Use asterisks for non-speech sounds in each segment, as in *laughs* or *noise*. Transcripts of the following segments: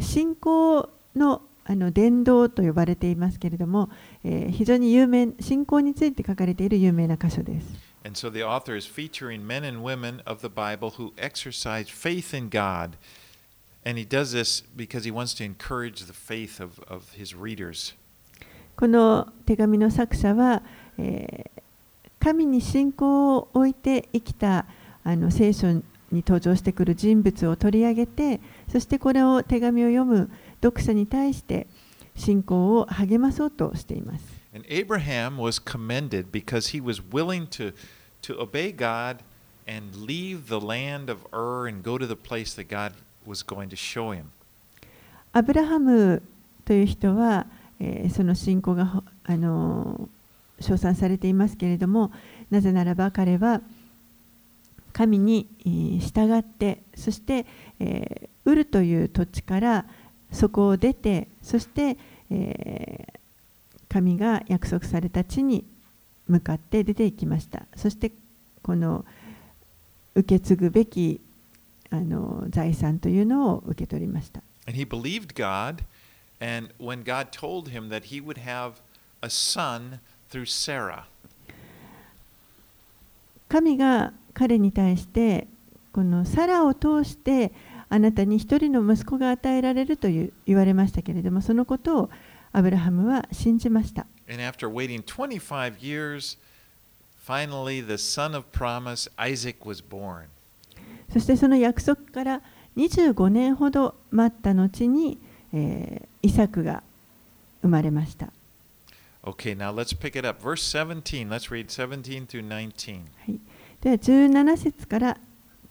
信仰の,あの伝道と呼ばれていますけれども、えー、非常に有名、信仰について書かれている有名な箇所です。この。手紙の作者は、えー、神に信仰を置いて生きたあの聖書に登場してくる人物を取り上げて、そしてこれを手紙を読む読者に対して信仰を励まそうとしています。And Abraham was commended because he was willing to, to obey God and leave the land of Ur and go to the place that God was going to show him. アブラハムという人は、えー、その信仰があの称賛されていますけれども、なぜならば彼は神に従って、そして、え、ウルという土地からそこを出てそして、え、神が約束された地に向かって出ていきましたそしてこの受け継ぐべきあの財産というのを受け取りました。And he believed God, and when God told him that he would have a son through Sarah. 神が彼に対してこのサラを通してあなたに一人の息子が与えられるという言われましたけれども、そのことをアブラハムは信じました。And after waiting 25 years, finally the son of promise, Isaac, was born. そしてその約束から25年ほど待った後に、えー、イサクが生まれました。Okay, now let's pick it up. Verse 17. Let's read 17 through 19. では17節から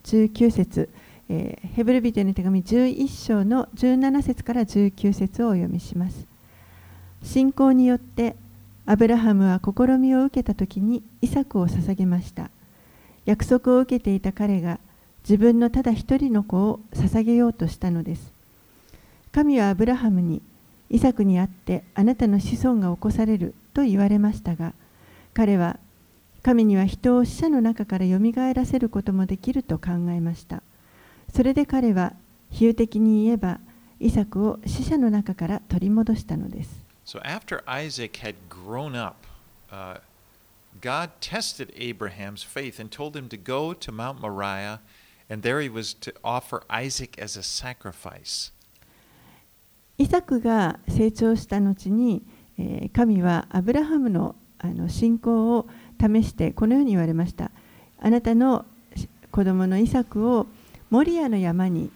19節。えー、ヘブルビテの手紙11章の17節から19節をお読みします。信仰によってアブラハムは試みを受けた時にイサクを捧げました。約束を受けていた彼が自分のただ一人の子を捧げようとしたのです。神はアブラハムにイサクに会ってあなたの子孫が起こされると言われましたが彼は神には人を死者の中からよみがえらせることもできると考えました。それで彼は比喩的に言えばイサクを死者の中から取り戻したのです。So after Isaac had grown up, uh, God tested Abraham's faith and told him to go to Mount Moriah, and there he was to offer Isaac as a sacrifice. イサクが成長した後に、えー、神はアブラハムのあの信仰を試してこのように言われました。あなたの子供のイサクをモリアの山に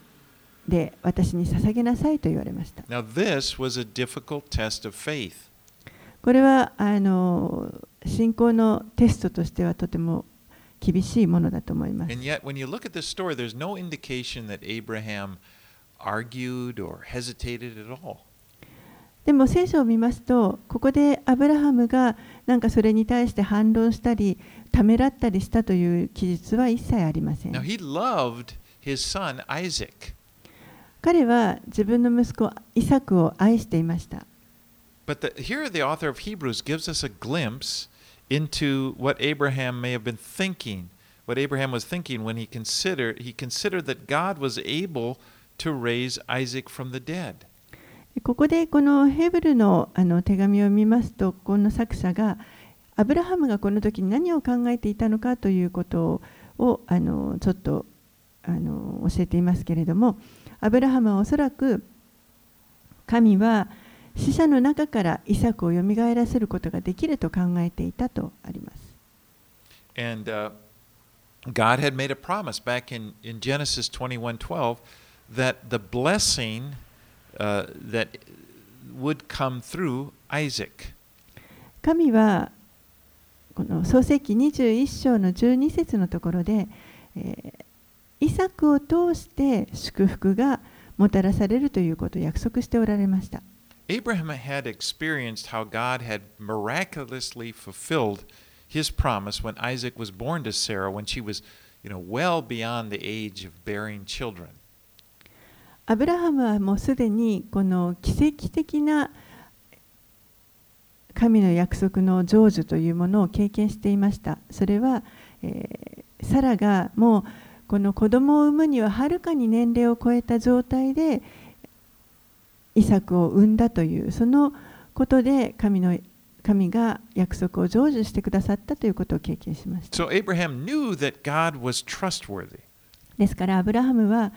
で私に捧げなさいと言われました。Now, this was a difficult test of faith. これはあの信仰のテストとしてはとても厳しいものだと思います。And yet, when you look at this story, there's no indication that Abraham argued or hesitated at all. でも聖書を見ますと、ここでアブラハムがなんかそれに対して反論したり、ためらったりしたという記述は一切ありません。Now, he loved his son Isaac. 彼は自分の息子イサクを愛していました。But the, here the author of Hebrews gives us a glimpse into what Abraham may have been thinking, what Abraham was thinking when he considered he considered that God was able to raise Isaac from the dead. ここでこのヘブルのあの手紙を見ますと、この作者がアブラハムがこの時に何を考えていたのかということをあのちょっとあの教えていますけれどもアブラハムはおそらく神は死者の中からイサクをよみがえらせることができると考えていたとあります。And, uh, God had made a promise back in, in Genesis 21:12 that the blessing uh, that would come through Isaac. 神はこの創世記21章の12節のところで、えーイサクを通して祝福がもたらされるということを約束しておられました。Abraham had experienced how God had miraculously fulfilled his promise when Isaac was born to Sarah when she was, you know, well beyond the age of bearing children. アブラハムはもうすでにこの奇跡的な神の約束の成就というものを経験していました。それは、えー、サラがもうこの子供を産むにははるかに年齢を超えた状態でイサクを産んだというそのことで神の神が約束を成就してくださったということを経験しました。So. ですからアブラハムは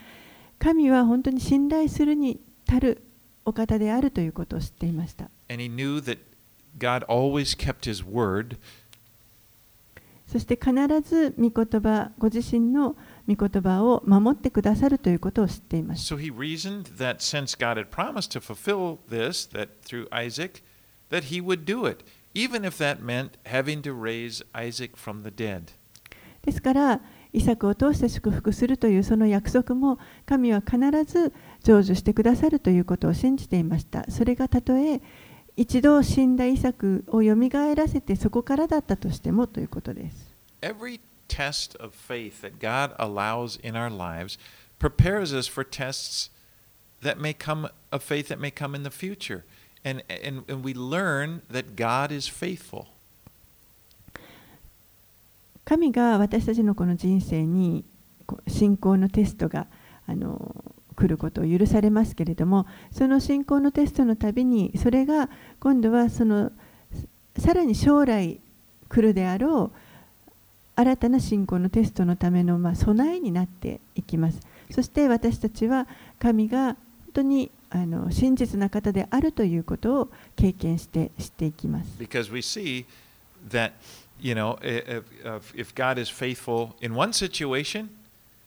神は本当に信頼するに足るお方であるということを知っていました。そして必ず御言葉、ご自身の御言葉を守ってくださるということを知っていました。So he reasoned that since God had promised to fulfill this, that through Isaac, that he would do it, even if that meant having to raise Isaac from the dead. ですから、イサクを通して祝福するというその約束も神は必ず成就してくださるということを信じていました。それがたとえ一度死んだイサクをよみがえらせてそこからだったとしてもということです。Every test of faith that God allows in our lives prepares us for tests that may come of faith that may come in the future. And, and, and we learn that God is faithful. 神が私たちのこの人生に信仰のテストがあの来ることを許されますけれどもその信仰のテストのたびにそれが今度はそのさらに将来来るであろう新たな信仰のテストのためのまあ備えになっていきます。そして私たちは神が本当にあの真実な方であるということを経験して知っていきます。Because we see that, you know, if, if, if God is faithful in one situation,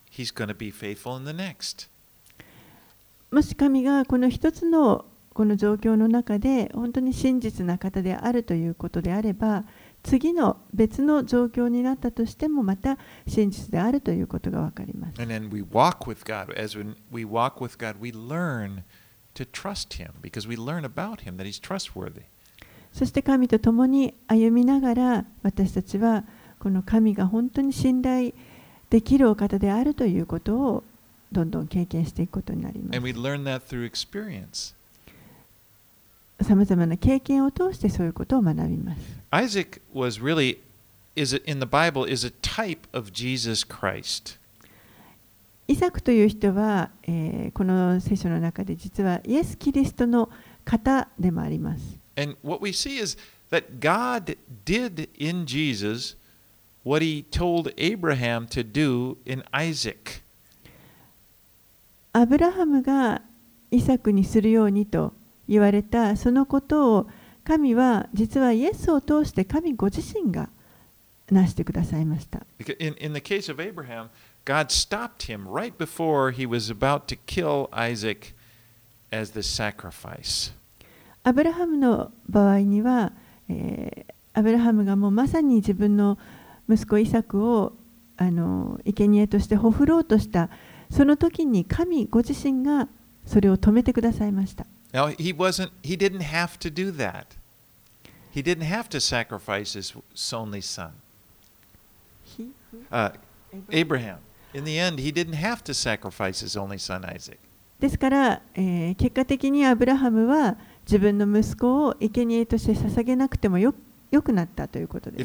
he's going to be faithful in the next. もし神がこの一つのこの状況の中で本当に真実な方であるということであれば次の別の状況になったとしてもまた真実であるということが分かります。 And then we walk with God. As when we walk with God, we learn to trust him because we learn about him that he's trustworthy. そして神と共に歩みながら私たちはこの神が本当に信頼できるお方であるということをどんどん経験していくことになります。さまざまな経験を通してそういうことを学びます。Isaac was really is a- in the Bible is a type of Jesus Christ. イサクという人は、えーこの聖書の中で実はイエス・キリストの方でもあります。And what we see is that God did in Jesus what he told Abraham to do in Isaac. アブラハムがイサクにするようにと言われたそのことを神は実はイエスを通して神ご自身がなしてくださいました。 Because In, in the case of Abraham, God stopped him right before he was about to kill Isaac as the sacrifice. アブラハムの場合には、えーアブラハムがもうまさに自分の息子イサクをあの生贄としてほふろうとしたその時に神ご自身がそれを止めてくださいました。Now he wasn't he didn't have to do that. He didn't have to sacrifice his only son. Uh, Abraham. In the end, he didn't have to sacrifice his only son Isaac. ですから、えー結果的にアブラハムは自分の息子を生贄として捧げなくてもよ,よくなったということです。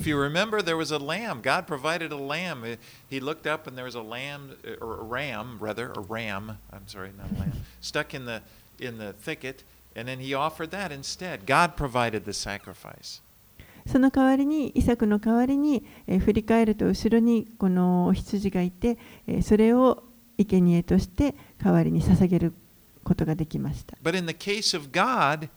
その代わりに、イサクの代わりに、えー、振り返ると後ろにこの羊がいて、え、それを生贄として代わりに捧げる。ことができました。But in the case of God,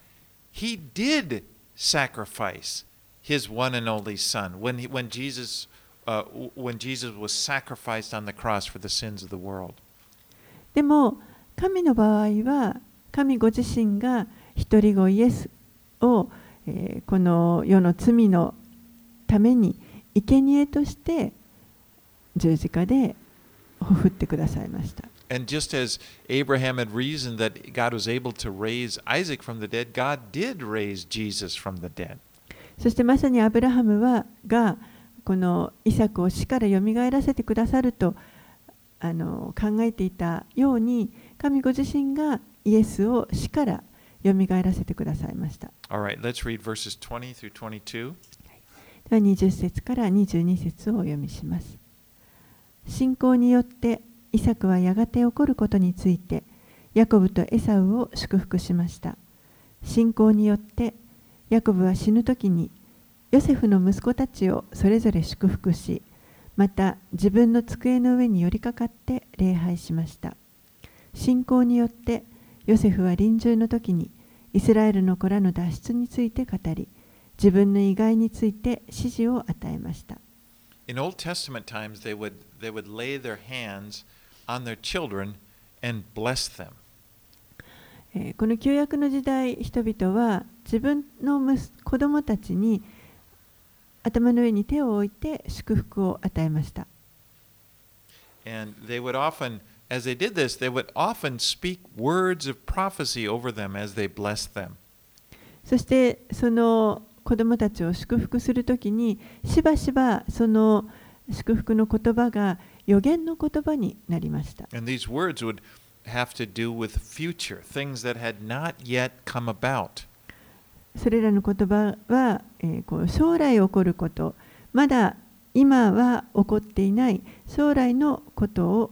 He did sacrifice His one and only Son when he, when Jesus uh, when Jesus was sacrificed on the cross for the sins of the world. でも、神の場合は、神ご自身が一人子イエスを、えーこの世の罪のために生贄として十字架でほふってくださいました。And just as Abraham had reasoned that God was able to raise Isaac from the dead, God did raise Jesus from the dead. そしてまさにアブラハムはがこのイサクを死からよみがえらせてくださるとあの考えていたように神ご自身がイエスを死からよみがえらせてくださいました。Right, let's read verses 20 through 22. では20節から22節をお読みします。信仰によってイサクはやがて起こることについてヤコブとエサウを祝福しました。信仰によってヤコブは死ぬ時にヨセフの息子たちをそれぞれ祝福しまた自分の机の上に寄りかかって礼拝しました。信仰によってヨセフは臨終の時にイスラエルの子らの脱出について語り自分の意外について指示を与えました。In Old Testament times, they would, they would lay their hands on their children and bless them. えーこの旧約の時代人々は自分の息子供たちに頭の上に手を置いて祝福を与えました And they would often, as they did this, they would often speak words of prophecy over them as they blessed them. そしてその子供たちを祝福するときにしばしばその祝福の言葉が予言の言葉になりました And these words would have to do with future, things that had not yet come about. それらの言葉は、えーこう将来起こることまだ今は起こっていない将来のことを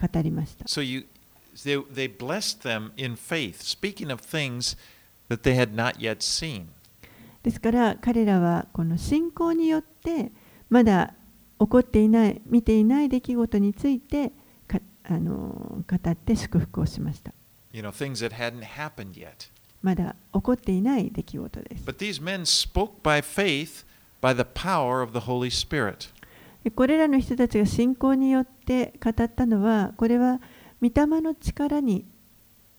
語りました So you, they, they blessed them in faith, speaking of things that they had not yet seen. ですから彼らはこの信仰によってまだ起こっていない見ていない出来事についてかあの語って祝福をしました You know, things that hadn't happened yet. まだ起こっていない出来事です But these men spoke by faith by the power of the Holy Spirit. でこれらの人たちが信仰によって語ったのはこれは御霊の力に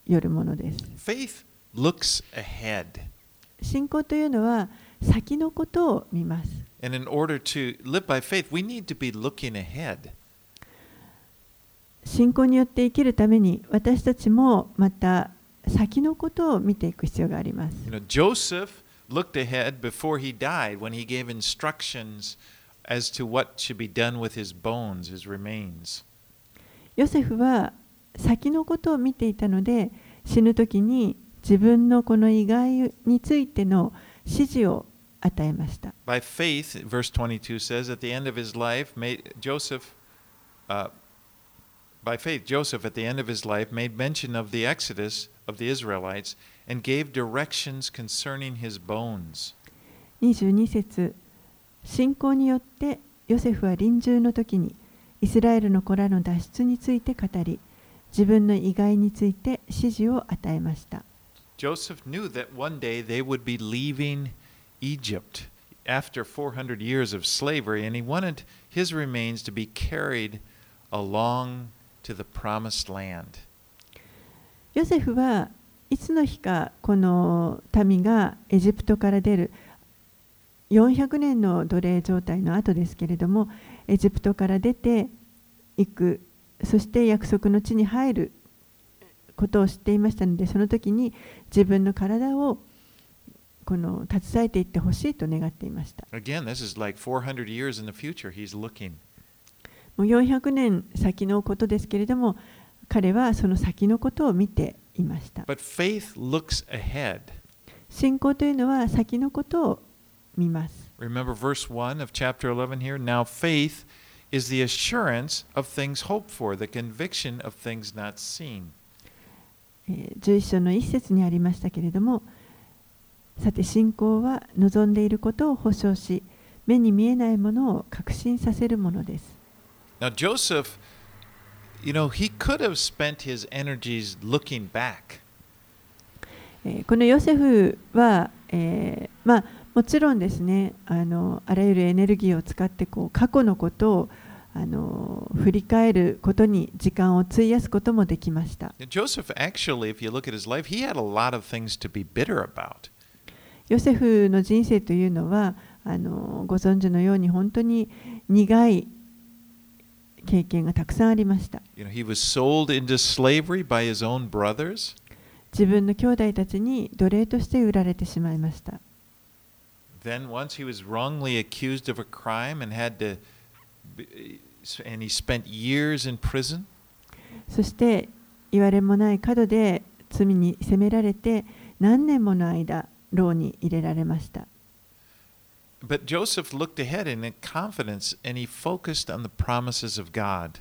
よるものです Faith looks ahead. 信仰というのは先のことを見ます And in order to live by faith, we need to be looking ahead. 信仰によって生きるために私たちもまた先のことを見ていく必要があります You know, Joseph looked ahead before he died when he gave instructions as to what should be done with his bones, his remains. ヨセフは先のことを見ていたので死ぬ時に自分のこの意外についての指示を与えました By faith, verse 22 says, at the end of his life, made, Joseph, uh, by faith, Joseph at the end of his life made mention of the exodus of the Israelites and gave directions concerning his bones. 22節信仰によってヨセフは臨終の時にイスラエルの子らの脱出について語り自分の意外について指示を与えました Joseph knew that one day they would be leaving Egypt after 400 years of slavery, and he wanted his remains to be carried along to the promised land. ヨセフはいつの日かこの民がエジプトから出る400年の奴隷状態の後ですけれどもエジプトから出ていくそして約束の地に入ることを知っていましたのでその時に自分の体をこの携えていってほしいと願っていました Again, this is like 400 years in the future. He's looking. もう400年先のことですけれども彼はその先のことを見ていました But faith looks ahead. 信仰というのは先のことを見ます Remember verse 1 of chapter 11 here? Now, faith is the assurance of things hoped for, the conviction of things not seen. えー11章の一節にありましたけれどもさて信仰は望んでいることを保証し目に見えないものを確信させるものです Now, Joseph, you know, he could have spent his energies looking back. えーこのヨセフは、えーまあ、もちろんですねあのあらゆるエネルギーを使ってこう過去のことをあの振り返ることに時間を費やすこともできました Joseph, actually, if you look at his life, he had a lot of things to be bitter about. ヨセフの人生というのはあのご存知のように本当に苦い経験がたくさんありました。自分の兄弟たちに奴隷として売られてしまいました。そして言われもない角で罪に責められて何年もの間牢に入れられました But Joseph looked ahead in confidence and he focused on the promises of God.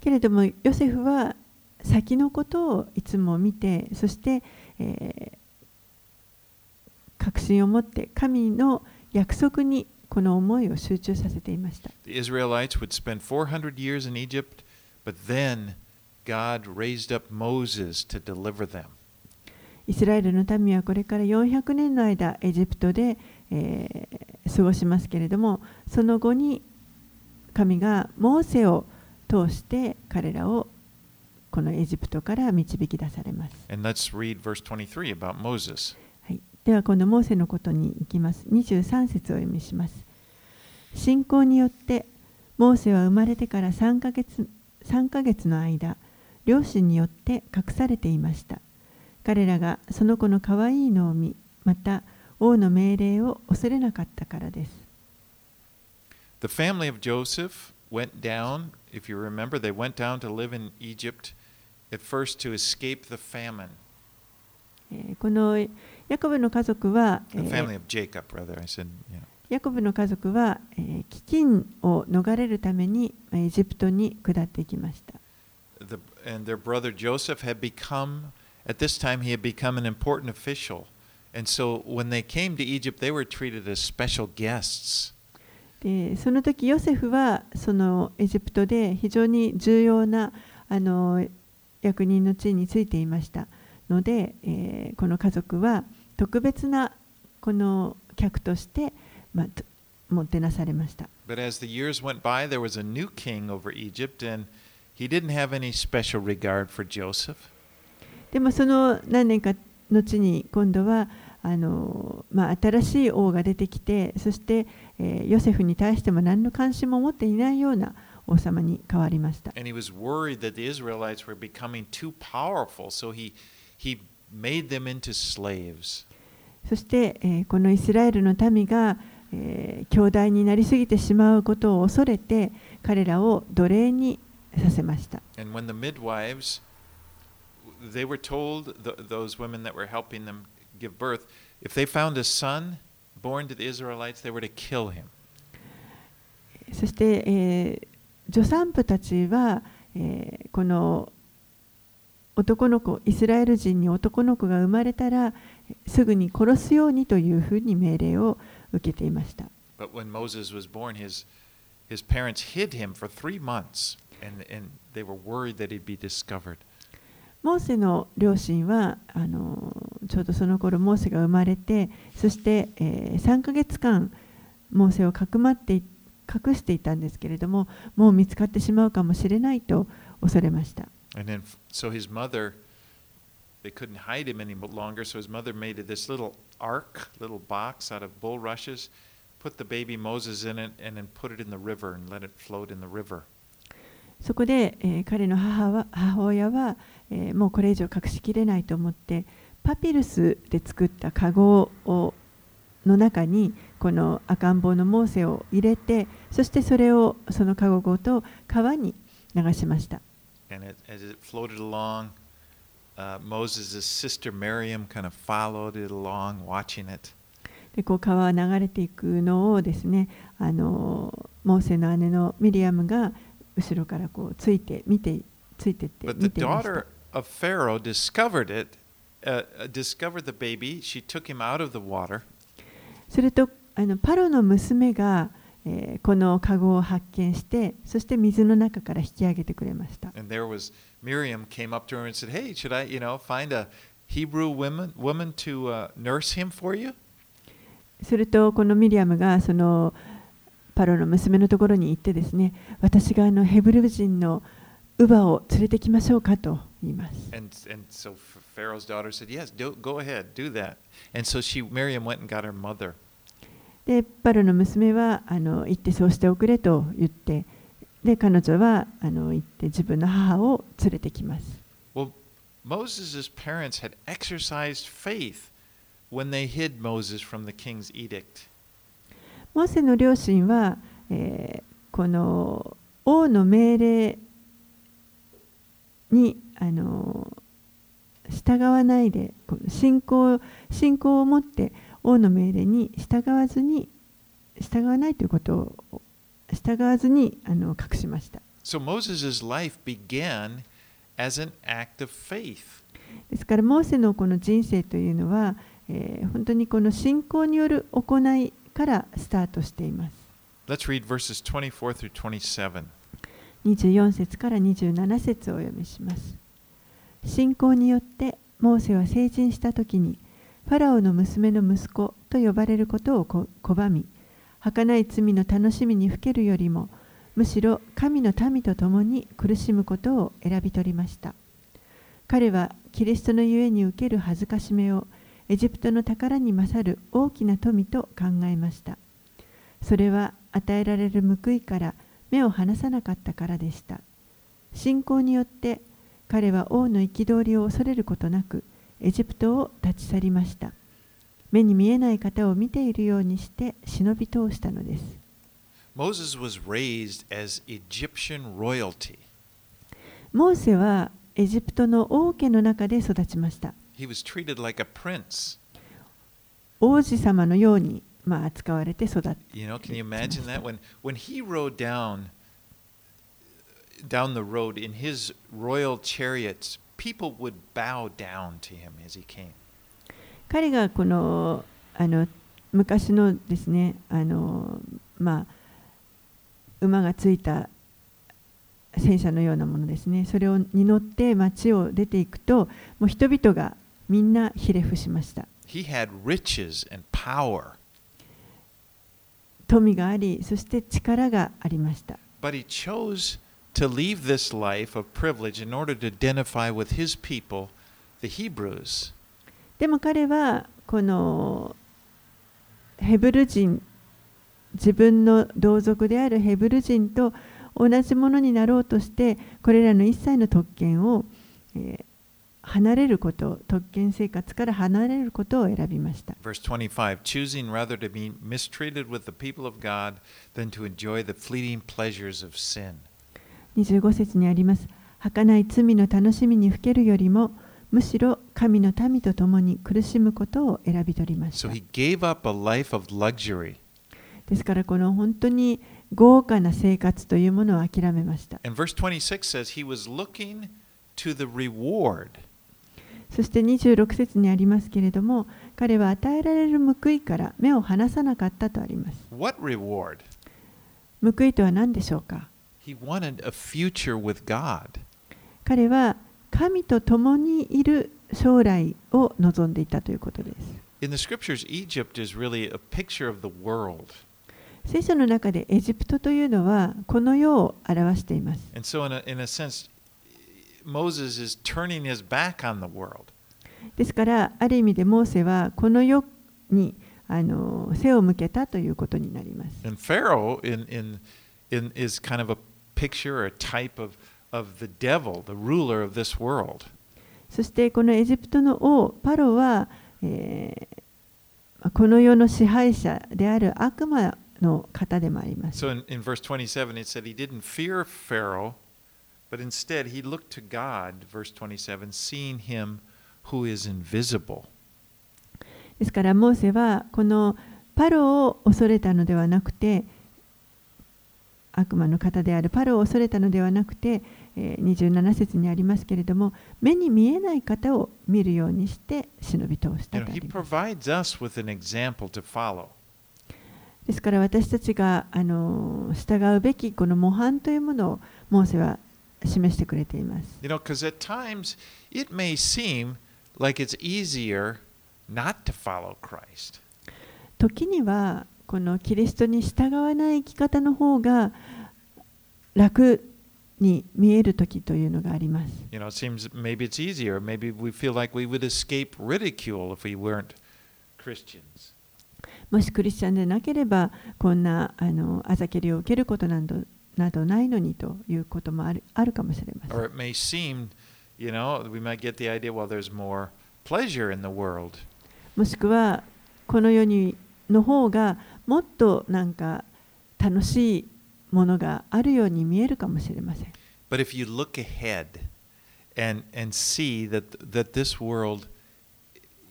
けれどもヨセフは先のことをいつも見てそして、えー確信を持って神の約束にこの思いを集中させていました。The Israelites would spend 400 years in Egypt, but then God raised up Moses to deliver them. イスラエルの民はこれから400年の間エジプトで、えー過ごしますけれどもその後に神がモーセを通して彼らをこのエジプトから導き出されます。And let's read verse 23 about Moses. はい、では今度モーセのことに行きます。23節をお読みします。信仰によってモーセは生まれてから3ヶ月 ,3 ヶ月の間両親によって隠されていました。彼らがその子の可愛いのを見また王の命令を恐れなかったからです。The family of Joseph went down, if you remember, they went down to live in Egypt at first to escape the famine. えーこのヤコブの家族は、え The ー family of Jacob, rather. I said, know. ヤコブの家族は、えー飢饉を逃れるためにえーエジプトに下っていきました。The, and their brother Joseph had become, at this time, he had become an important official. And so when they came to Egypt, they were treated as special guests. でその時ヨセフはそのエジプトで非常に重要なあの役人の地位についていましたので、えーこの家族は特別なこの客として、まあ、ともてなされました。 But as the years went by, there was a new king over Egypt, and he didn't have any special regard for Joseph. でもその何年か後に今度はあの、まあ、新しい王が出てきてそして、えーヨセフに対しても何の関心も持っていないような王様に変わりました。And he was worried that the Israelites were becoming too powerful, so he, he made them into slaves. そして、えーこのイスラエルの民が、えー強大になりすぎてしまうことを恐れて彼らを奴隷にさせました。And when the midwives, they were told, th- those women that were helping them give birth, if they found a son born to the Israelites, they were to kill him. そして、えー助産婦たちは、えーこの男の子イスラエル人に男の子が生まれたらすぐに殺すようにというふうに命令を受けていました。 But when Moses was born, his, his parents hid him for three months, and, and they were worried that he'd be discovered. モーセの両親はあのちょうどその頃モーセが生まれてそして、えー、3ヶ月間モーセをかくまって隠していたんですけれどももう見つかってしまうかもしれないと恐れました。そこで、え、彼の母,は母親はえーもうこれ以上隠しきれないと思ってパピルスで作ったカゴをの中にこの赤ん坊のモーセを入れてそしてそれをそのカゴごと川に流しました。Uh, Moses' sister Miriam kind of followed it along, watching it. でこう川は流れていくのをですねあのモーセの姉のミリアムが後ろからこうついて見てついてって But 見 the ていました daughter of Pharaoh discovered it, uh, uh, discovered the baby. She took him out of the water. するとあのパロの娘が、えーこのカゴを発見してそして水の中から引き上げてくれました And there was Miriam came up to her and said, "Hey, should I, you know, find a Hebrew woman woman to uh, nurse him for you?" するとこのミリアムがそのパロの娘のところに行ってですね私があのヘブル人の乳母を連れてきましょうかと言います And and so Ph- Pharaoh's daughter said, "Yes, do, go ahead, do that." And so she Miriam went and got her mother. でパロの娘はあの行ってそうしておくれと言ってで彼女はあの行って自分の母を連れてきます Well, Moses' parents had exercised faith when they hid Moses from the king's edict. モーセの両親は、えーこの王の命令にあの従わないで信仰信仰を持って王の命令に従わずに従わないということを従わずにあの隠しました。So Moses' life began as an act of faith. ですからモーセのこの人生というのは、えー本当にこの信仰による行いからスタートしています。Let's read verses 24 through 27. 24節から27節をお読みします。信仰によってモーセは成人した時にファラオの娘の息子と呼ばれることを拒み儚い罪の楽しみにふけるよりもむしろ神の民と共に苦しむことを選び取りました。彼はキリストのゆえに受ける恥ずかしめをエジプトの宝に勝る大きな富と考えました。それは与えられる報いから目を離さなかったからでした。信仰によって彼は王の憤りを恐れることなくエジプトを立ち去りました目に見えない方を見ているようにして忍び通したのです Moses was raised as Egyptian royalty. モーセはエジプトの王家の中で育ちました He was treated like a prince. 王子様のように、まあ、扱われて育って You know, can you imagine that when when he rode down down the road in his royal chariots, people would bow down to him as he came. 彼がこのあの昔のですねあのまあ馬がついた戦車のようなものですねそれをに乗って町を出ていくともう人々がみんなひれ伏しました He had riches and power, 富がありそして力がありました but he chose to leave this life of privilege in order to identify with his people, the Hebrews. でも彼はこのヘブル人自分の同族であるヘブル人と同じものになろうとしてこれらの一切の特権を、えー離れること特権生活から離れることを選びました Verse 25 choosing rather to be mistreated with the people of God than to enjoy the fleeting pleasures of sin. 25節にあります儚い罪の楽しみにふけるよりもむしろ神の民と共に苦しむことを選び取りました.ですからこの本当に豪華な生活というものを諦めました And verse 26 says he was looking to the reward. そして26節にありますけれども彼は与えられる報いから目を離さなかったとあります?報いとは何でしょうか？彼は神と共にいる将来を望んでいたということです。Really、聖書の中でエジプトというのはこの世を表しています。So、ですから、ある意味でモーセはこの世にあの背を向けたということになります。Picture or type of, of the devil, the ruler of this world. そしてこのエジプトの王パロは、えーこの世の支配者である悪魔の方でもあります。So in, in verse 27, it said he didn't fear Pharaoh, but instead he looked to God, verse 27, seeing him who is invisible. ですからモーセはこのパロを恐れたのではなくて悪魔の方であるパロを恐れたのではなくて、えー、27節にありますけれども目に見えない方を見るようにして忍び通したとあります。You know, ですから私たちがあの従うべきこの模範というものをモーセは示してくれています。You know, times, it may seem、like、it's easier not to follow Christ. 時にはこのキリストに従わない生き方の方が楽に見える時というのがあります。もしクリスチャンでなければ、こんなあのありを受けることなど,などないのにということもある,あるかもしれません。もしくは、この世にの方が、もっとなんか楽しいものがあるように見えるかもしれません。But if you look ahead and, and see that, that this world,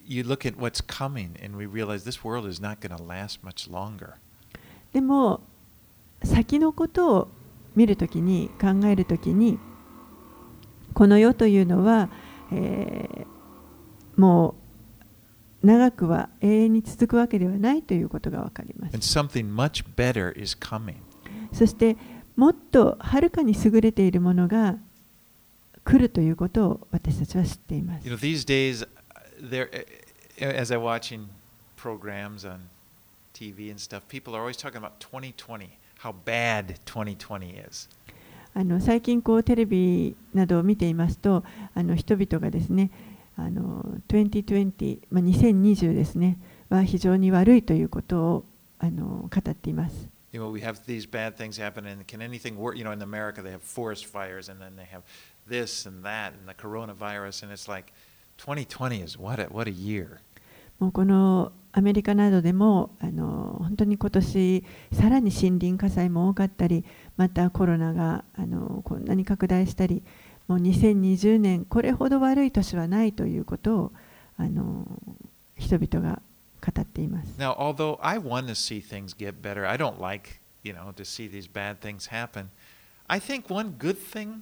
you look at what's coming and we realize this world is not going to last much longer. でも先のことを見るときに考えるときにこの世というのは、えーもう長くは永遠に続くわけではないということがわかります.そしてもっとはるかに優れているものが来るということを私たちは知っています。You know, these days, uh, there, as I'm watching programs on TV and stuff, people are always talking about 2020, how bad 2020 is. あの最近こうテレビなどを見ていますとあの人々がですねあの2020、まあ、2020ですねは非常に悪いということをあの語っています。You know, we have these bad things happen, and can anything work? You know, in America, they have forest fires, and then they have this and that, and the coronavirus, and it's like 2020 is what a, what a year. もうこのアメリカなどでもあの本当に今年さらに森林火災も多かったりまたコロナがあのこんなに拡大したりもう2020年これほど悪い年はないということをあの人々が語っています。Now, although I want to see things get better, I don't like, you know, to see these bad things happen. I think one good thing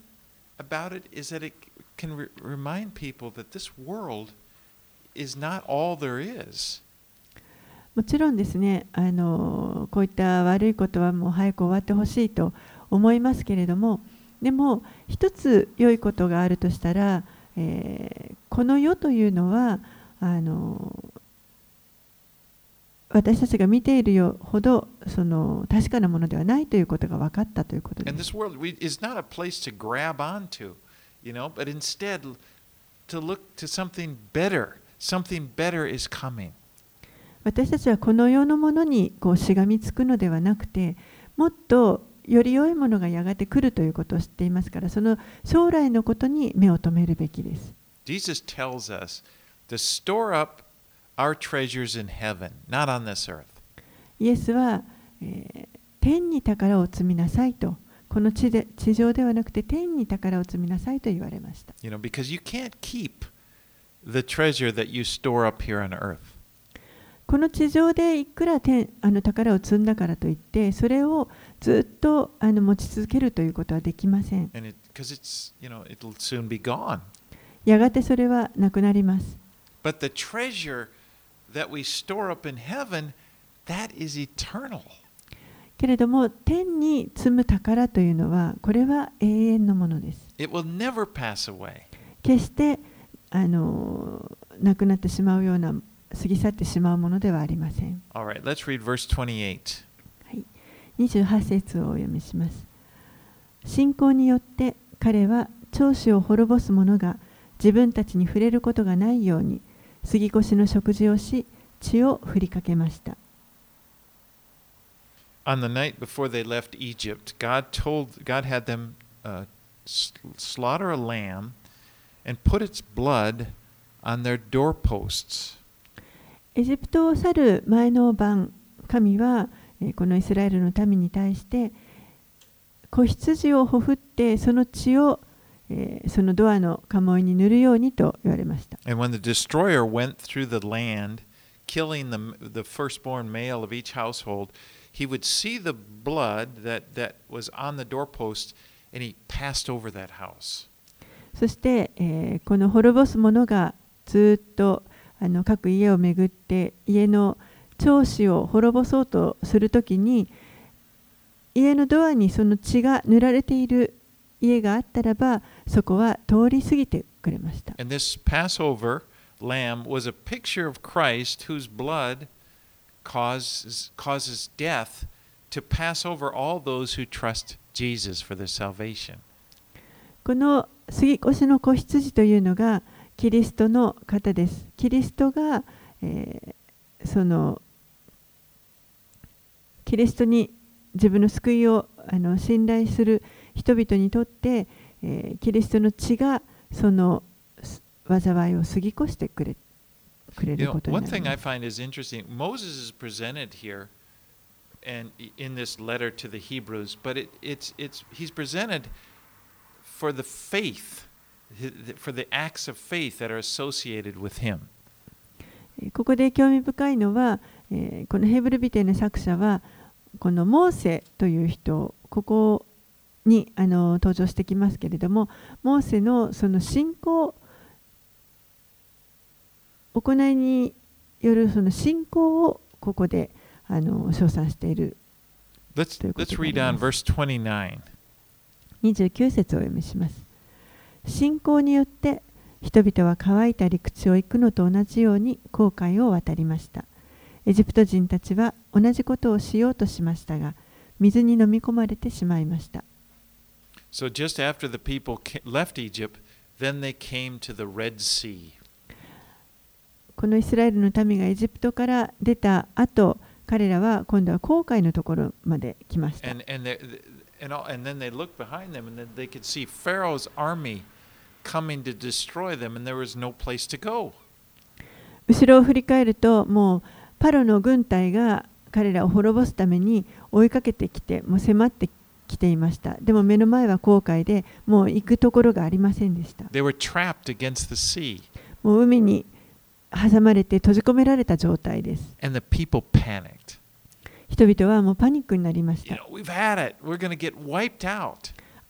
about it is that it can re- remind people that this world is not all there is. もちろんですねあのこういった悪いことはもう早く終わってほしいと思いますけれどもでも一つ良いことがあるとしたら、えー、この世というのはあの私たちが見ているよほどその確かなものではないということが分かったということです。You know, but instead to look もっとより良いものがやがて来るということを知っていますからその将来のことに目を留めるべきです。Jesus tells us to store up our treasures in heaven, not on this earth. イエスは、えー天に宝を積みなさいとこの地で地上ではなくて天に宝を積みなさいと言われました。You know, because you can't keep the treasure that you store up here on earth. この地上でいくら天あの宝を積んだからといってそれをずっとあの持ち続けるということはできません。やがてそれはなくなります。けれども、天に積む宝というのは、これは永遠のものです。決してあのなくなってしまうような、過ぎ去ってしまうものではありません。All right, let's はい、28節をお読みします。信仰によって彼は長子を滅ぼす者が自分たちに触れることがないように杉越の食事をし血を振りかけました。On the night before they left Egypt, God told God had them uh, slaughter a lamb and put its blood on their doorposts. エジプトを去る前の晩、神はえーこのイスラエルの民に対して子羊をほふってその血を、えーそのドアの家紋に塗るようにと言われました。And when the destroyer went through the land, killing the, the firstborn male of each household, he would see the blood that, that was on the doorpost and he passed over that house. そして、えーこの滅ぼす者がずっとあの各家を巡って家の長子を滅ぼそうとするときに家のドアにその血が塗られている家があったらばそこは通り過ぎてくれました。And this Passover lamb was a picture of Christ whose blood causes, causes death to pass over all those who trust Jesus for their salvation. この杉越の子羊というのがキリストの方です。キリストが、えーそのキリストに自分の救いをあの信頼する人々にとって、えーキリストの血がそのす災いを過ぎ越してくれくれ You る know, ことに one なり thing I ます。find is interesting Moses is presented here and in this letter to the Hebrews, but it, it's, it's, he's presented for the faith, for the acts of faith that are associated with him. えーここで興味深いのは、えーこのヘブルビテの作者はこのモーセという人ここにあの登場してきますけれども、モーセのその信仰、行いによるその信仰をここであの称賛している Let's, ということ let's であり read ます on verse 29. 29節をお読みします。信仰によって人々は乾いた陸地を行くのと同じように航海を渡りました。エジプト人たちは同じことをしようとしましたが水に飲み込まれてしまいました。So just このイスラエルの民がエジプトから出た後、彼らは今度は航海のところまで来ました。後ろを振り返ると、もうパロの軍隊が彼らを滅ぼすために追いかけてきて、もう迫ってきていました。でも目の前は航海で、もう行くところがありませんでした。もう海に挟まれて閉じ込められた状態です。人々はもうパニックになりました。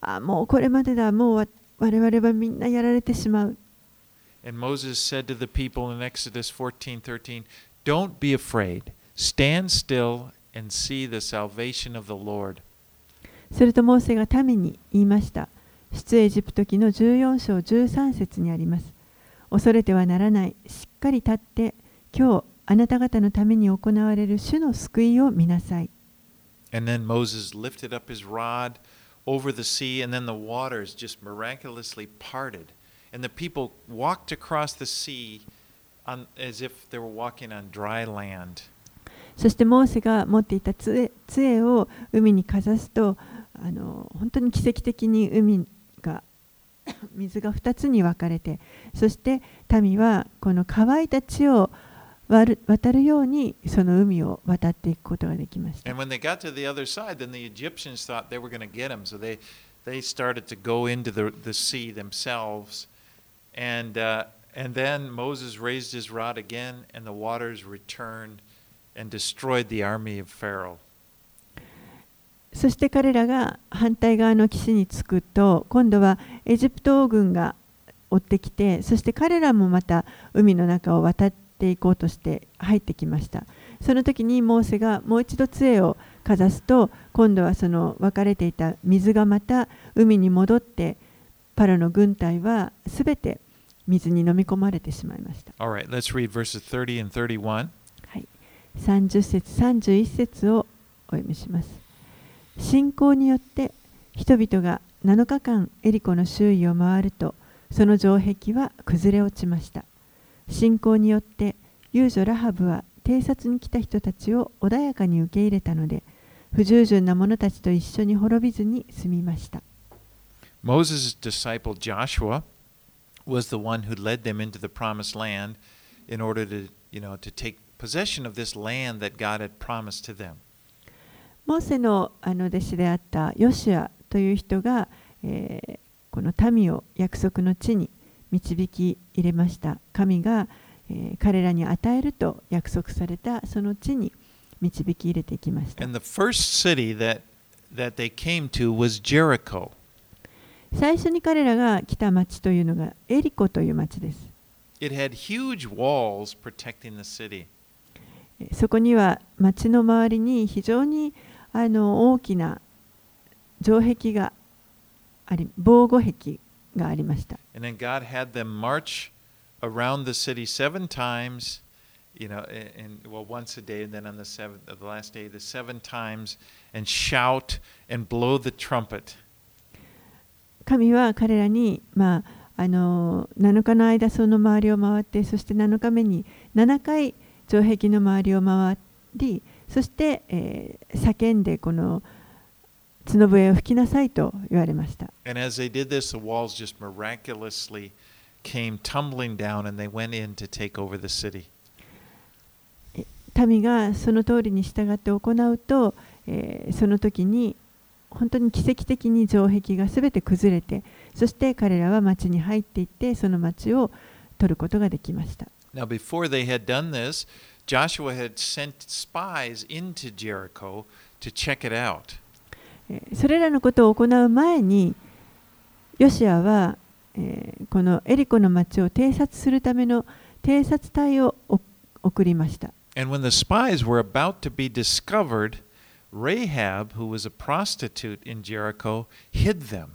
あ、もうこれまでだ、もう終わった。我々はみんなやられてしまう。And Moses said to the people in Exodus 14:13, "Don't be afraid. Stand still and see the salvation of the Lord." するとモーセが民に言いました。出エジプト記の14章13節にあります。恐れてはならない。しっかり立って、今日あなた方のために行われる主の救いを見なさい。And then Moses lifted up his rod over the sea, and then the waters just miraculously parted. And the people walked across the sea on, as if they were walking on dry land. そしてモーセが持っていた杖杖を海にかざすとあの本当に奇跡的に海が水が2つに分かれてそして民はこの乾いた地を渡るようにその海を渡っていくことができました And when they got to the other side, then the Egyptians thought they were going to get them. So they, they started to go into the, the sea themselves. And, uh, and then Moses raised his rod again, and the waters returned and destroyed the army of Pharaoh. そして彼らが反対側の岸に着くと今度はエジプト軍が追ってきてそして彼らもまた海の中を渡っていこうとして入ってきました。その時にモーセがもう一度杖をかざすと今度はその分かれていた水がまた海に戻ってパロの軍隊はすべて水に飲み込まれてしまいました。Right, let's read verses 30 and 31. はい、30節31節をお読みします。信仰によって人々が7日間エリコの周囲を回るとその城壁は崩れ落ちました信仰によって遊女ラハブは偵察に来た人たちを穏やかに受け入れたので不従順な者たちと一緒に滅びずに済みました Moses' disciple Joshua was the one who led them into the promised land in order to, you know, to take possession of this land that God had promised to them. モーセのあの弟子であったヨシュアという人が、えーこの民を約束の地に導き入れました神が、えー彼らに与えると約束されたその地に導き入れていきました And the first city that, that they came to was Jericho. 最初に彼らが来た町というのがエリコという町です It had huge walls protecting the city. えーそこには町の周りに非常にあの大きな城壁があり防護壁がありました And then God had them march around the city seven times, you know, and, well, once a day, and then on the seventh, the last day, the seven times, and shout and blow the trumpet. 神は彼らに、まあ、あの7日の間その周りを回ってそして7日目に7回城壁の周りを回りそして、えー叫んでこの血の笛を吹きなさいと言われました。This, down, 民がその通りに従って行うと、えー、その時に本当に奇跡的に城壁がすべて崩れて、そして彼らは町に入っていって、その町を取ることができました。Now, before they had done this, Joshua had sent spies into Jericho to check it out. えーそれらのことを行う前にヨシアは、えーこのエリコの町を偵察するための偵察隊をお送りました。And when the spies were about to be discovered, Rahab, who was a prostitute in Jericho, hid them.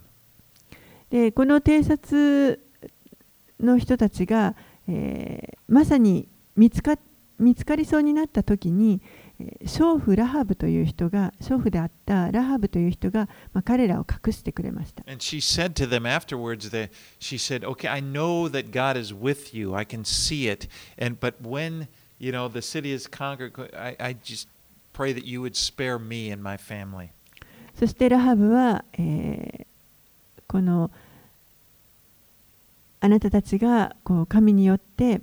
でこの偵察の人たちが、えーまさに見つか見つかりそうになった時に、娼婦ラハブという人が、娼婦であったラハブという人が、まあ、彼らを隠してくれました。そして、ラハブは、え、この、あなたたちがこう神によって、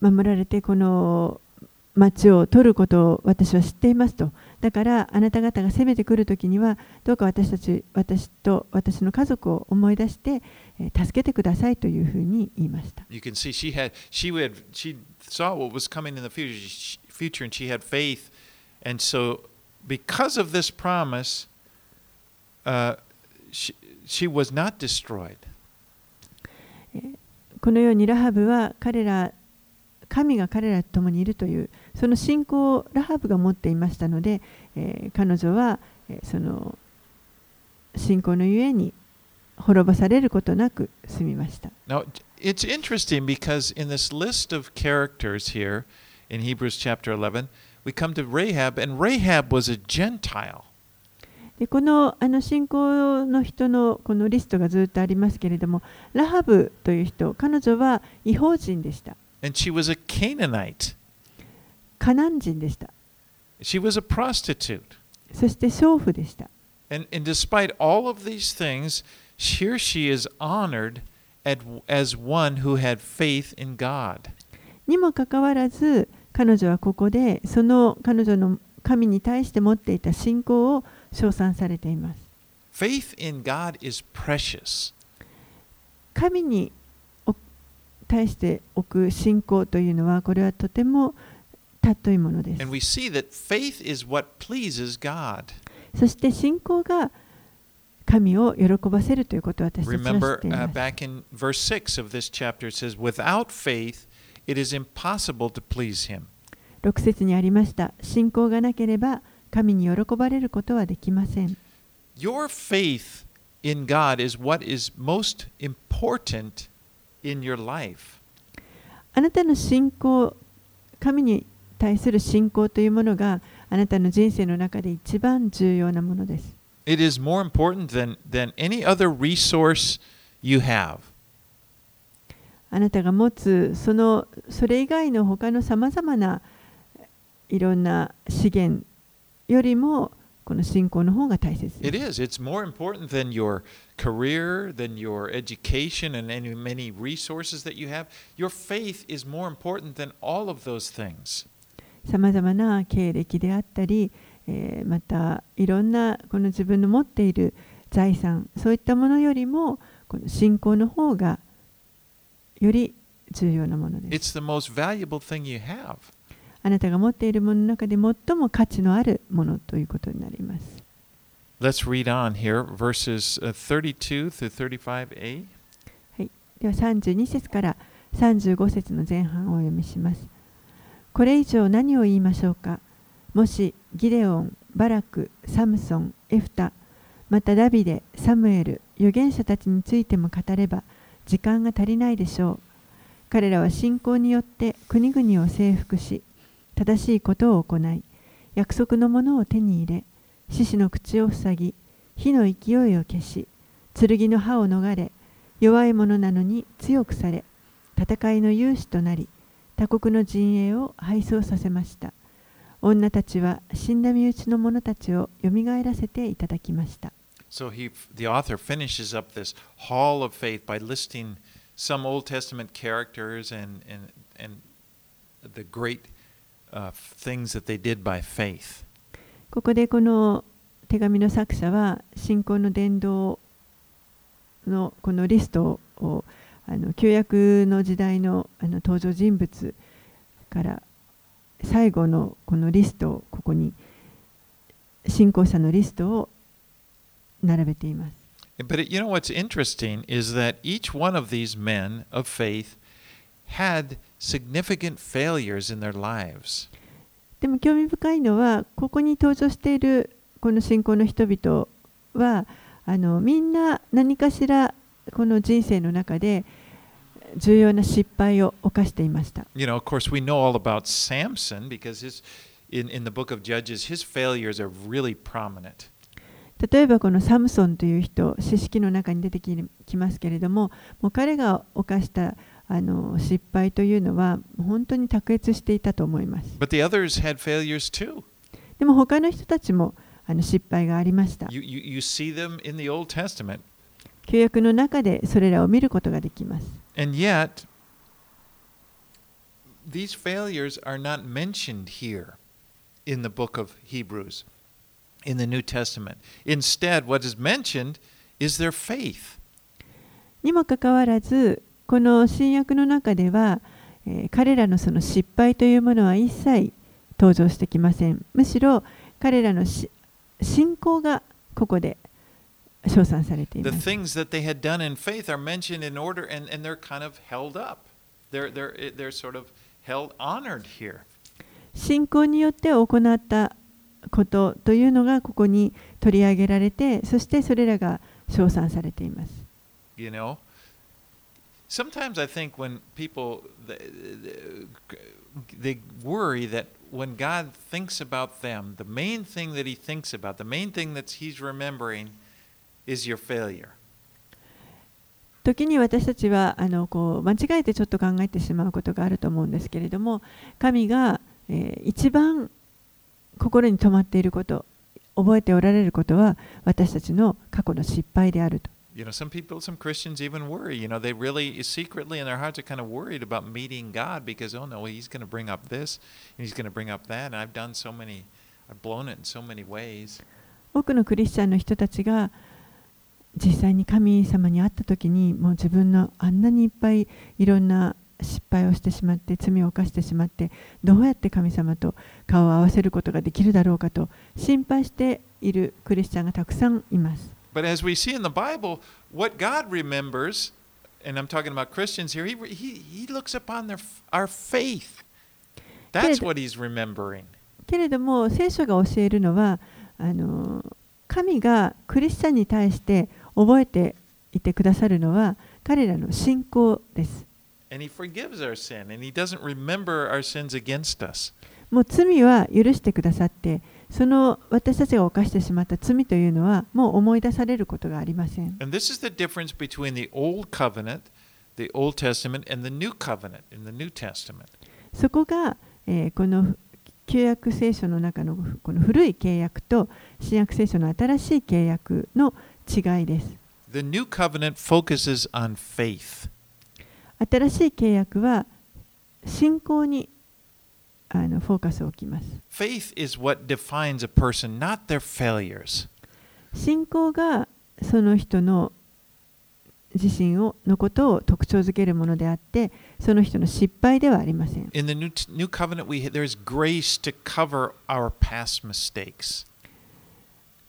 守られてこの町を取ることを私は知っていますとだからあなた方が攻めてくるときにはどうか私たち私と私の家族を思い出して、えー助けてくださいというふうに言いました。You can see she had she would she saw what was coming in the future, future and she had faith. And so because of this promise, uh, she, she was not destroyed. このようにラハブは彼ら神が彼らと共にいるというその信仰をラハブが持っていましたので、えー彼女は、えーその信仰のゆえに滅ぼされることなく済みました。Now, it's interesting because in this list of characters here in Hebrews chapter 11, we come to Rahab, and Rahab was a Gentile. でこのあの信仰の人のこのリストがずっとありますけれどもラハブという人彼女は違法人でした And she was a Canaanite. カナン人でした She was a prostitute. そして娼婦でした And, and despite all of these things, here she is honored at, as one who had faith in God. にもかかわらず彼女はここでその彼女の神に対して持っていた信仰を称賛されています Faith in God is precious. 神にお 対して置く信仰というのはこれはとても尊いものです And we see that faith is what pleases God. そして信仰が神を喜ばせるということを私たちは知 Remember ってい uh, ます back in verse 6 of this chapter, it says, Without faith, it is impossible to please him. 6節にありました信仰がなければ神に喜ばれることはできません Your faith in God is what is most important in your life. あなたの信仰神に対する信仰というものがあなたの人生の中で一番重要なものです It is more important than, than any other resource you have. あなたが持つそのそれ以外の他のさまざまないろんな資源よりもこの信仰の方が大切 It です is. It's more important than your career, than your education, and any many resources that you have. Your faith is more important than all of those things. さまざまな経歴であったり、えーまたいろんなこの自分の持っている財産そういったものよりもこの信仰の方がより重要なものです It's the most valuable thing you have. あなたが持っているものの中で最も価値のあるものということになります Let's read on here, verses 32 35a. では32節から35節の前半をお読みします。これ以上何を言いましょうか？もしギデオン、バラク、サムソン、エフタ、またダビデ、サムエル、預言者たちについても語れば時間が足りないでしょう。彼らは信仰によって国々を征服し、正しいことを行い、約束のものを手に入れ、獅子の口を塞ぎ、火の勢いを消し、剣の刃を逃れ、弱い者なのに強くされ戦いの勇士となり他国の陣営を敗走させました女たちは死んだ身内の者たちをよみがえらせていただきました So he, the author finishes up this hall of faith by listing some Old Testament characters and, and, and the great uh, things that they did by faith. ここでこの手紙の作者は信仰の伝道のこのリストをあの旧約の時代のあの登場人物から最後のこのリストをここに信仰者のリストを並べています。But it, you know what's interesting is that each one of these men of faith had significant failures in their lives. でも興味深いのはここに登場しているこの信仰の人々はあのみんな何かしらこの人生の中で重要な失敗を犯していました。You know, of course, we know all about Samson because his, in, in the book of Judges, his failures are really prominent. 例えばこのサムソンという人、詩式の中に出てききますけれども、もう彼が犯したあの失敗というのは本当に卓越していたと思います。But the others had failures too. でも他の人たちもあの失敗がありました。You, you, you see them in the Old Testament. 旧約の中でそれらを見ることができます。And yet, these failures are not mentioned here in the book of Hebrews, in the New Testament. Instead, what is mentioned is their faith. にもかかわらず、この新約の中では、彼らのその失敗というものは一切登場してきません。むしろ彼らの信仰がここで称賛されています。信仰によって行ったことというのがここに取り上げられてそしてそれらが称賛されています。Sometimes I think when people they, they worry that when God thinks about them, the main thing that He thinks about, the main thing that He's remembering, is your failure. 時に私たちはあのこう間違えてちょっと考えてしまうことがあると思うんですけれども神が、えー一番心に留まっていること覚えておられることは私たちの過去の失敗であると You know, some people, some Christians even worry. You know, they really secretly in their hearts are kind of worried about meeting God because, oh no, He's going to bring up this and He's going to bring up that. And I've done so many, I've blown it in so many ways. 多くのクリスチャンの人たちが実際に神様に会った時にもう自分のあんなにいっぱいいろんな失敗をしてしまって罪を犯してしまってどうやって神様と顔を合わせることができるだろうかと心配しているクリスチャンがたくさんいます。But as we see in the Bible, what God remembers, and I'm talking about Christians here, He, he, he looks upon their, our faith. That's what He's remembering. けれども聖書が教えるのはあの神がクリスチャンに対して覚えていてくださるのは彼らの信仰です。And He forgives our sin, and He doesn't remember our sins against us. もう罪は許してくださってその私たちが犯してしまった罪というのはもう思い出されることがありません。新約そこが、えー、この旧約聖書の中の,この古い契約と新約聖書の新しい契約の違いです。The new covenant focuses on faith. 新しい契約は信仰にあのフォーカスを置きます。Faith is what defines a person, not their failures. 信仰がその人の自身をのことを特徴づけるものであってその人の失敗ではありません。In the New, new Covenant, we, there's grace to cover our past mistakes.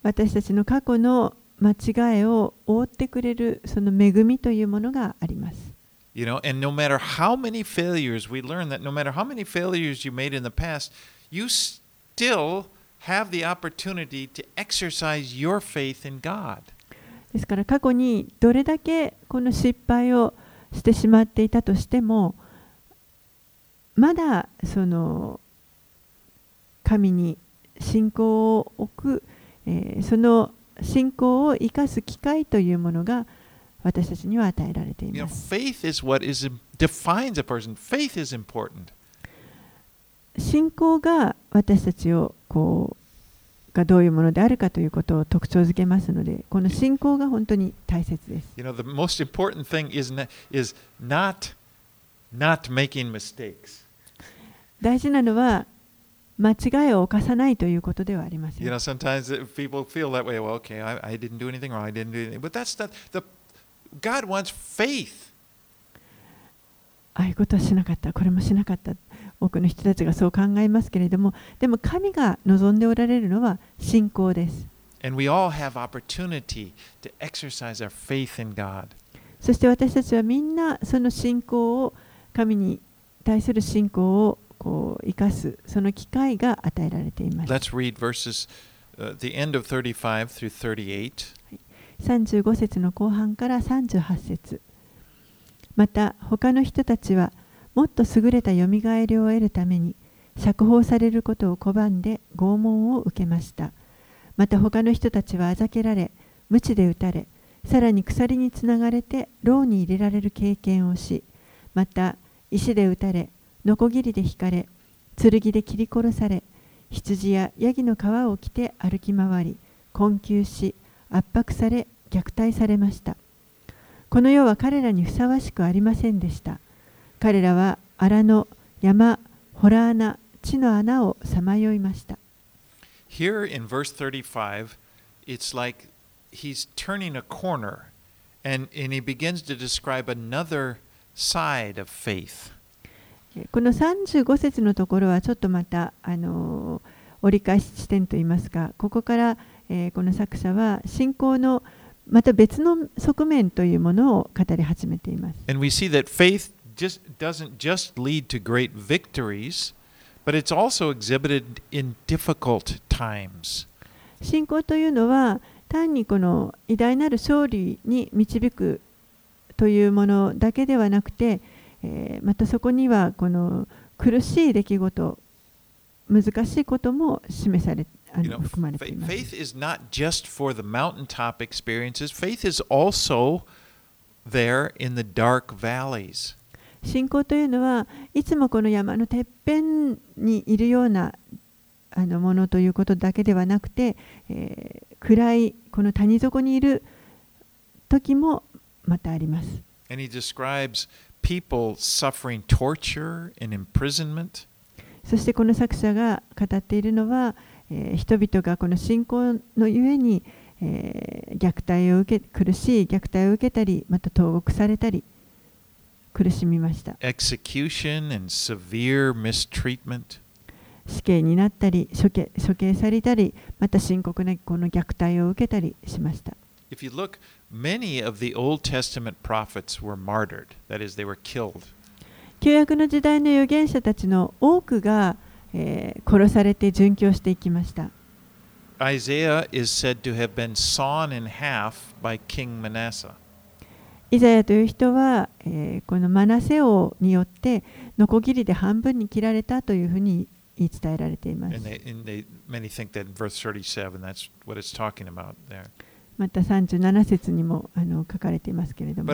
私たちの過去の間違いを覆ってくれるその恵みというものがあります。You know, and no matter how many failures, we learn that no matter how many failures you made in the past, you still have the opportunity to exercise your faith in God. ですから過去にどれだけこの失敗をしてしまっていたとしてもまだその神に信仰を置く、えーその信仰を生かす機会というものが私たちには与えられています。信仰が私たちをこうがどういうものであるかということを特徴づけますのでこの信仰が本当に大切です。You know, the most important thing is not, is not not making mistakes. 大事なのは間違いを犯さないということではありません You。know, sometimes people feel that way. Well, okay, I, I didn't do anything wrong. I didn't do anything. But that's not the God wants faith. ああいうことはしなかった、これもしなかった。多くの人たちがそう考えますけれどもでも神が望んでおられるのは信仰です And we all have opportunity to exercise our faith in God. そして私たちはみんなその信仰を神に対する信仰をこう生かすその機会が与えられています Let's read verses, uh, the end of 35 through 38. 35節の後半から38節また他の人たちはもっと優れたよみがえりを得るために釈放されることを拒んで拷問を受けました。また他の人たちはあざけられ鞭で打たれさらに鎖につながれて牢に入れられる経験をしまた石で打たれノコギリで引かれ剣で切り殺され羊やヤギの皮を着て歩き回り困窮し圧迫され虐待されました。この世は彼らにふさわしくありませんでした。彼らは荒野山ホラー穴地の穴をさまよいました。Here in verse 35, it's like he's turning a corner and, and he begins to describe another side of faith. この35節のところはちょっとまた、あのー折り返し地点といいますかここから、えーこの作者は信仰のまた別の側面というものを語り始めています。And we see that faith just doesn't just lead to great victories, but it's also exhibited in difficult times. 信仰というのは単にこの偉大なる勝利に導くというものだけではなくて、えーまたそこにはこの苦しい出来事難しいことも示されあ You の know, 含まれています faith is not just for the mountaintop experiences, faith is also there in the dark valleys. 信仰というのはいつもこの山のてっぺんにいるようなあのものということだけではなくて、えー暗いこの谷底にいる時もまたあります。And he describes people suffering torture and imprisonment. そしてこの作者が語っているのは、えー人々がこの信仰のゆえに、えー虐待を受け苦しい虐待を受けたりまた投獄されたり苦しみました execution and severe mistreatment. 死刑になったり処刑処刑されたりまた深刻なこの虐待を受けたりしました If you look, many of the Old Testament prophets were martyred. That is, they were killed. 旧約の時代の預言者たちの多くが、えー、殺されて殉教していきました。イザヤという人は、えー、このマナセオによってノコギリで半分に切られたというふうに言い伝えられています。また37節にもあの書かれていますけれども。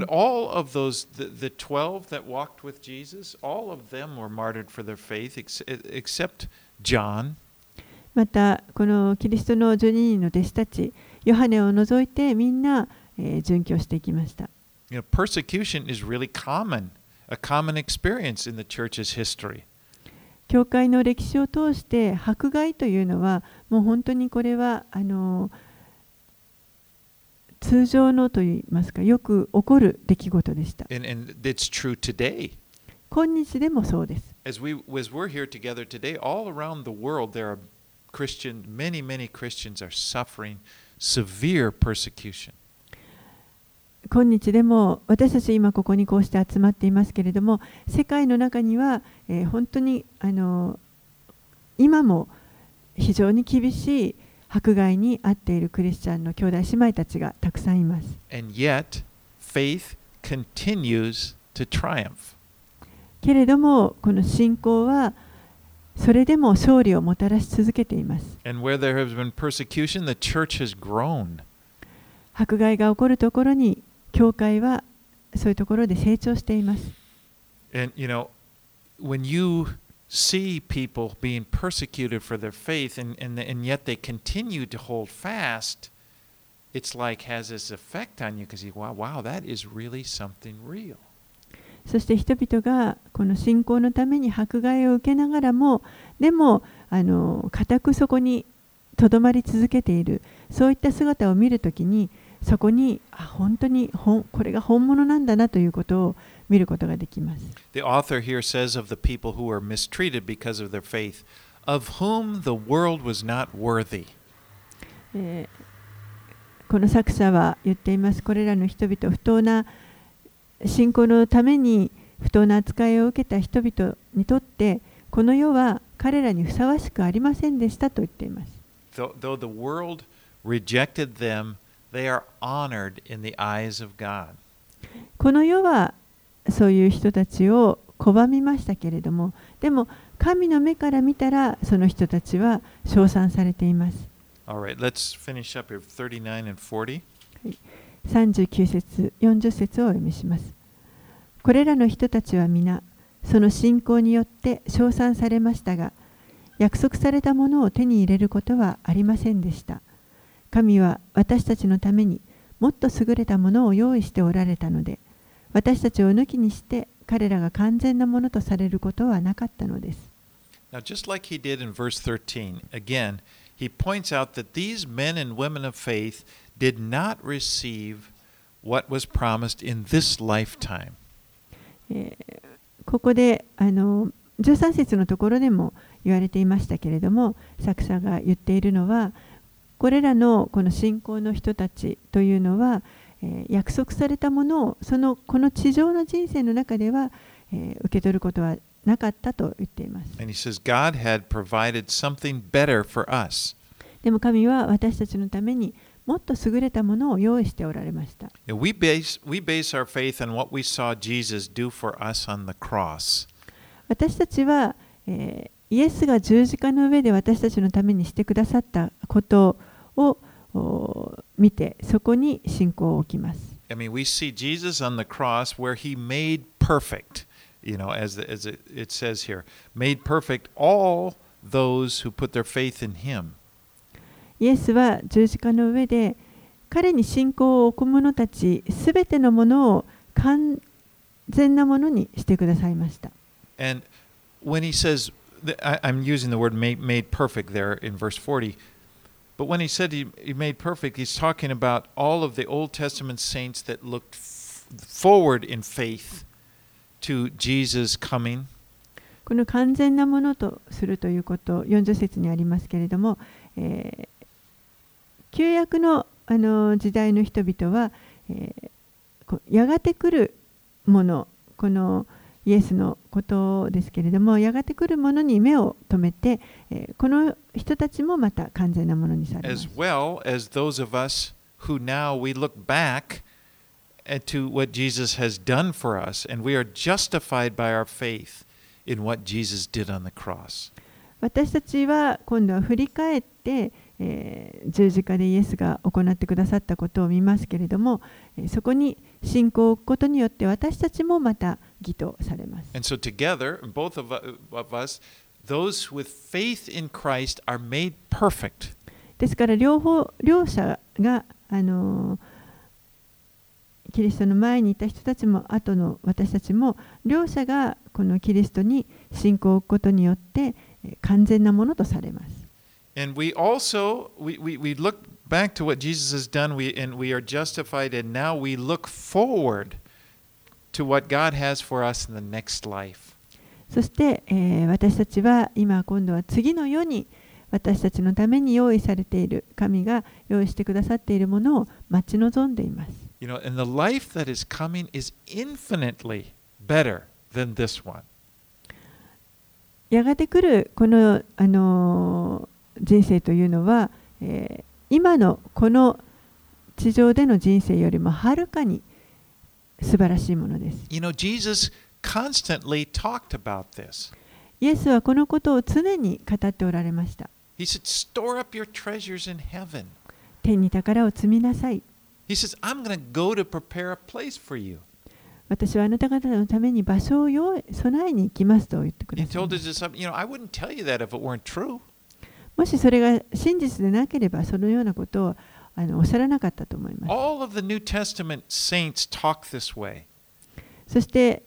また、このキリストのジョニーの弟子たち、ヨハネを除いてみんな、えー、殉教していきました。You know, really、common, common 教会の歴史を通して、迫害というのは、もう本当にこれは、あの、通常のと言いますか、よく起こる出来事でした。今日でもそうです。今日でも私たち今ここにこうして集まっていますけれども世界の中には、え、本当にあの今も非常に厳しい迫害に遭っているクリスチャンの兄弟姉妹たちがたくさんいます。けれども、この信仰はそれでも勝利をもたらし続けています。迫害が起こるところに、教会はそういうところで成長しています。See people being persecuted for their faith and, and, and yet they continue to hold fast, it's like has this effect on you because you, wow, wow, that is really something real. そして人々がこの信仰のために迫害を受けながらもでもあの固くそこにとどまり続けているそういった姿を見るときにそこにあ本当にほんこれが本物なんだなということを見ることができます。The author here says of the people who were mistreated because of their faith, of whom the world was not worthy. えーこの作者は言っています。これらの人々、不当な信仰のために不当な扱いを受けた人々にとって、この世は彼らにふさわしくありませんでしたと言っています。Though the world rejected them, they are honored in the eyes of God. この世はそういう人たちを拒みましたけれども、でも神の目から見たらその人たちは称賛されています。Right, let's finish up here 39 and 40. 39節40節をお読みしますこれらの人たちは皆その信仰によって称賛されましたが約束されたものを手に入れることはありませんでした神は私たちのためにもっと優れたものを用意しておられたので私たちを抜きにして彼らが完全なものとされることはなかったのです Now, just like he did in verse 13, again, he points out that these men and women of faith did not receive what was promised in this lifetime. えーここであの13節のところでも言われていましたけれども作者が言っているのはこれらのこの信仰の人たちというのは、えー約束されたものをそのこの地上の人生の中では、えー受け取ることはなかったと言っています says. でも神は私たちのためにもっと優れたものを用意しておられました We base, we base our faith on what we saw Jesus do for us on the cross. 私たちは、えーイエスが十字架の上で私たちのためにしてくださったことをお見てそこに信仰を置きます。I mean, we see Jesus on the cross where he made perfect, you know, as, the, as it, it says here, made perfect all those who put their faith in him. イエスは十字架の上で彼に信仰を置く者たちすべてのものを完全なものにしてくださいました。And when he says, I'm using the word made, made perfect there in verse 40, but when he said he, he made perfect, he's talking about all of the Old Testament saints that looked f- forward in faith to Jesus coming. この完全なものとするということ40節にありますけれども、えー旧約のあの時代の人々は、えーやがて来るものこのイエスのことですけれども、やがて来るものに目を留めて、え、この人たちもまた完全なものにされま。私たちは今度は振り返って、えー、十字架でイエスが行ってくださったことを見ますけれども、え、そこに信仰を置くことによって私たちもまた、義とされます。And so, together, both of, of us, those with faith in Christ are made perfect. ですから両方両者が、あのーキリストの前にいた人たちも後の私たちも両者がこのキリストに信仰を置くことによってえー完全なものとされます。And we also we, we, we look back to what Jesus has done, we and we are justified, and now we look forward to what God has for us in the next life. そして、えー私たちは今今度は次の世に私たちのために用意されている神が用意してくださっているものを待ち望んでいます。You know, and the life that is coming is infinitely better than this one. やがて来るこの、あのー人生というのは、えー今のこの地上での人生よりもはるかに素晴らしいものです。You know, Jesus constantly talked about this. イエスはこのことを常に語っておられました。He said, Store up your treasures in heaven. 天に宝を積みなさい。He says, I'm going to go to prepare a place for you. 私はあなた方のために場所を用意備えに行きますと言ってください You know, I wouldn't tell you that if it weren't true. もしそれが真実でなければそのようなことをあのおっしゃらなかったと思います。All of the New Testament saints talk this way. そして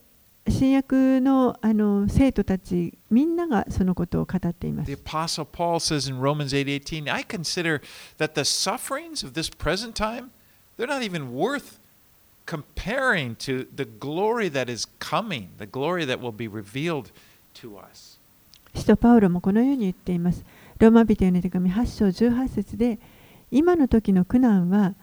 新約のあの生徒たちみんながそのことを語っていま The す。Apostle Paul says in Romans 8:18, I consider that the sufferings of this present time, they're not even worth comparing to the glory that is coming, the glory that will be revealed to us. 使徒パウロもこのように言っています。ローマ人への手紙8章18節で今の時の苦難は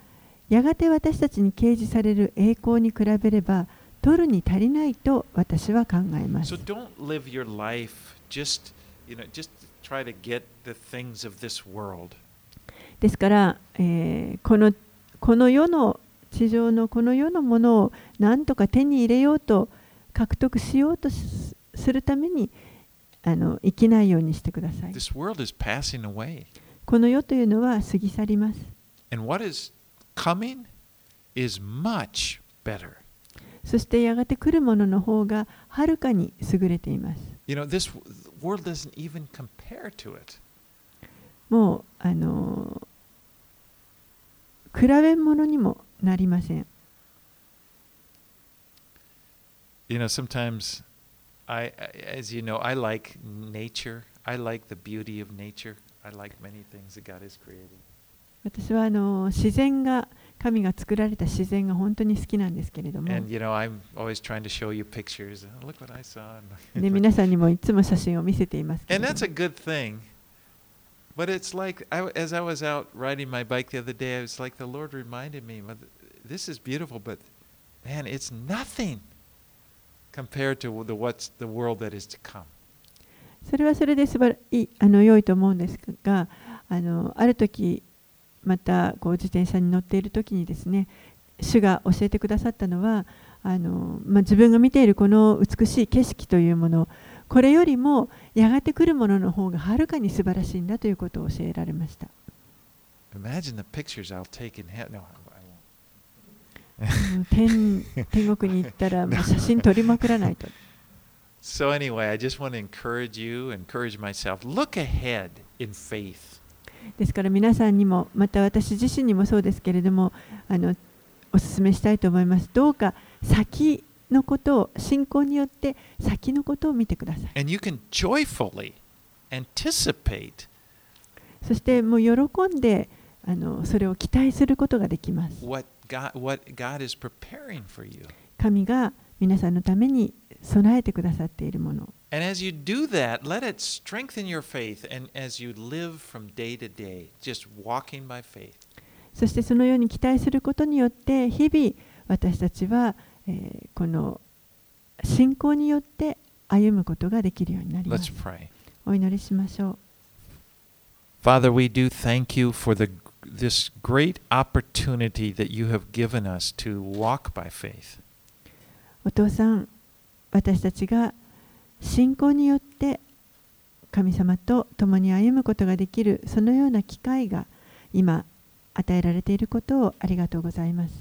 やがて私たちに掲示される栄光に比べれば取るに足りないと私は考えます So。don't live your life just, you know, just try to get the things of this world. ですから、えーこのこの世の地上のこの世のものを何とか手に入れようと獲得しようとすするためにあの生きないようにしてください。This world is passing away. この世というのは過ぎ去ります。And what is coming is much better. そしてやがて来るものの方がはるかに優れています。You know, this w- world doesn't even compare to it. もうあの比べ物にもなりません。You know, sometimes I- as you know, I like nature. I like the beauty of nature. I like many things that God has created. 私はあの自然が神が作られた自然が本当に好きなんですけれども、 And you know, I'm always trying to show you pictures. Oh, look what I saw. で皆さんにもいつも写真を見せていますけれ And ど that's *laughs* a も good thing. But it's like, I, as I was out riding my bike the other day, I was like, the Lord reminded me, "Well, this is beautiful, but man, it's nothing compared to the, what's the world that is to come. それはそれで素晴らいいあの良いと思うんですがあのある時またこう自転車に乗っている時にですね主が教えてくださったのはあの、まあ、自分が見ているこの美しい景色というものこれよりもやがて来るものの方がはるかに素晴らしいんだということを教えられました。*laughs* 天天国に行ったら *laughs* もう写真撮りまくらないと So anyway, I just want to encourage you, encourage myself. Look ahead in faith. ですから皆さんにも、また私自身にもそうですけれども、あのお勧めしたいと思います。どうか先のことを、信仰によって先のことを見てください。そしてもう喜んであのそれを期待することができます。神が皆さんのために備えてくださっているもの And as you do that, let it strengthen your faith. And as you live from day to day, just walking by faith, そしてそのように期待することによって日々私たちは、えーこの信仰によって歩むことができるようになります pray. お祈りしましょう Father, we do thank you for the, this great opportunity that you have given us to walk by faith. お父さん私たちが信仰によって神様と共に歩むことができるそのような機会が今与えられていることをありがとうございます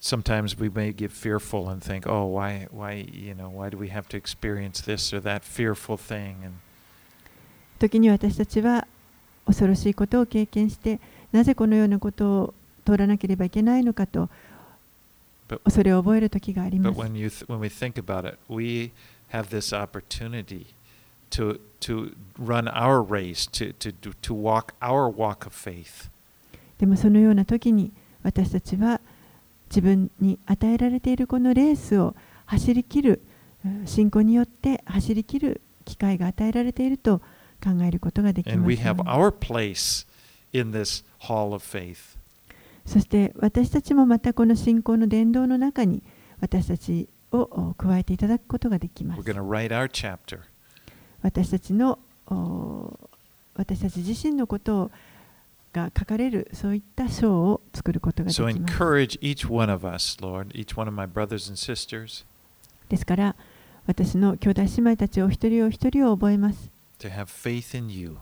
Sometimes we may get fearful and think, "Oh, why, why, you know, why do we have to experience this or that fearful thing?" And 時に私たちは恐ろしいことを経験してなぜこのようなことを通らなければいけないのかとそれを覚える時があります。私たちは自分に与えられているこのレースを走りきる信仰によって走りきる機会が与えられていると考えることができま。そして私たちもまたこの信仰の伝道の中に私たちをお加えていただくことができます.私たちのお私たち自身のことが書かれるそういった章を作ることができます encourage each one of us, Lord, each one of my brothers and sisters, ですから私の兄弟姉妹たちお一人お一人を覚えます to have faith in you.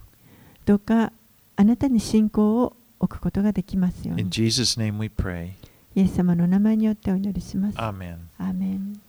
どうかあなたに信仰を置くことができますように In Jesus' name we pray. イエス様の名前によってお祈りします。Amen. アーメン